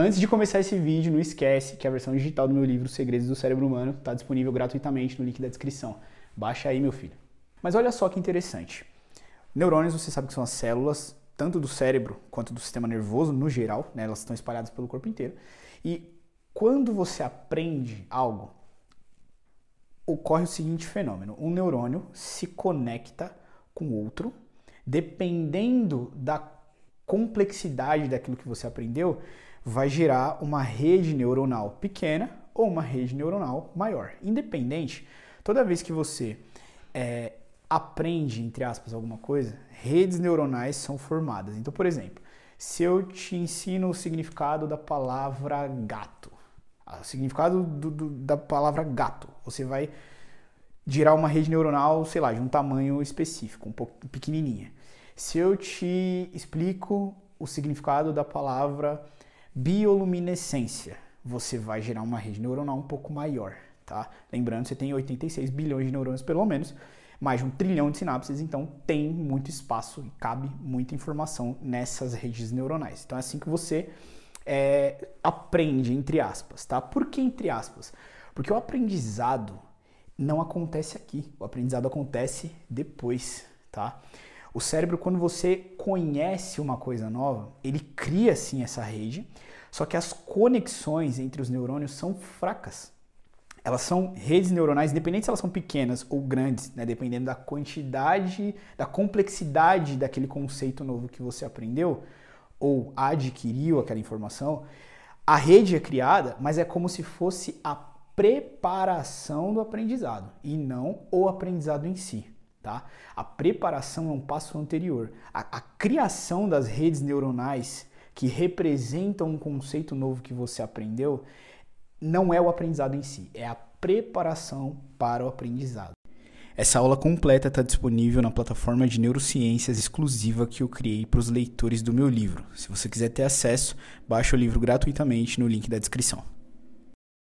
Antes de começar esse vídeo, não esquece que a versão digital do meu livro Segredos do Cérebro Humano está disponível gratuitamente no link da descrição. Baixa aí, meu filho. Mas olha só que interessante. Neurônios, você sabe que são as células, tanto do cérebro quanto do sistema nervoso no geral, né? elas estão espalhadas pelo corpo inteiro. E quando você aprende algo, ocorre o seguinte fenômeno: um neurônio se conecta com outro, dependendo da complexidade daquilo que você aprendeu, vai gerar uma rede neuronal pequena ou uma rede neuronal maior. Independente, toda vez que você é, aprende, entre aspas, alguma coisa, redes neuronais são formadas. Então, por exemplo, se eu te ensino o significado da palavra gato, o significado do, do, da palavra gato, você vai gerar uma rede neuronal, sei lá, de um tamanho específico, um pouco pequenininha. Se eu te explico o significado da palavra bioluminescência, você vai gerar uma rede neuronal um pouco maior, tá? Lembrando, você tem 86 bilhões de neurônios pelo menos, mais de um trilhão de sinapses, então tem muito espaço e cabe muita informação nessas redes neuronais. Então é assim que você é, aprende, entre aspas, tá? Por que entre aspas? Porque o aprendizado não acontece aqui, o aprendizado acontece depois, tá? O cérebro, quando você conhece uma coisa nova, ele cria sim essa rede, só que as conexões entre os neurônios são fracas. Elas são redes neuronais, independente se elas são pequenas ou grandes, né, dependendo da quantidade, da complexidade daquele conceito novo que você aprendeu ou adquiriu aquela informação. A rede é criada, mas é como se fosse a preparação do aprendizado e não o aprendizado em si. Tá? A preparação é um passo anterior. A, a criação das redes neuronais que representam um conceito novo que você aprendeu não é o aprendizado em si, é a preparação para o aprendizado. Essa aula completa está disponível na plataforma de neurociências exclusiva que eu criei para os leitores do meu livro. Se você quiser ter acesso, baixe o livro gratuitamente no link da descrição.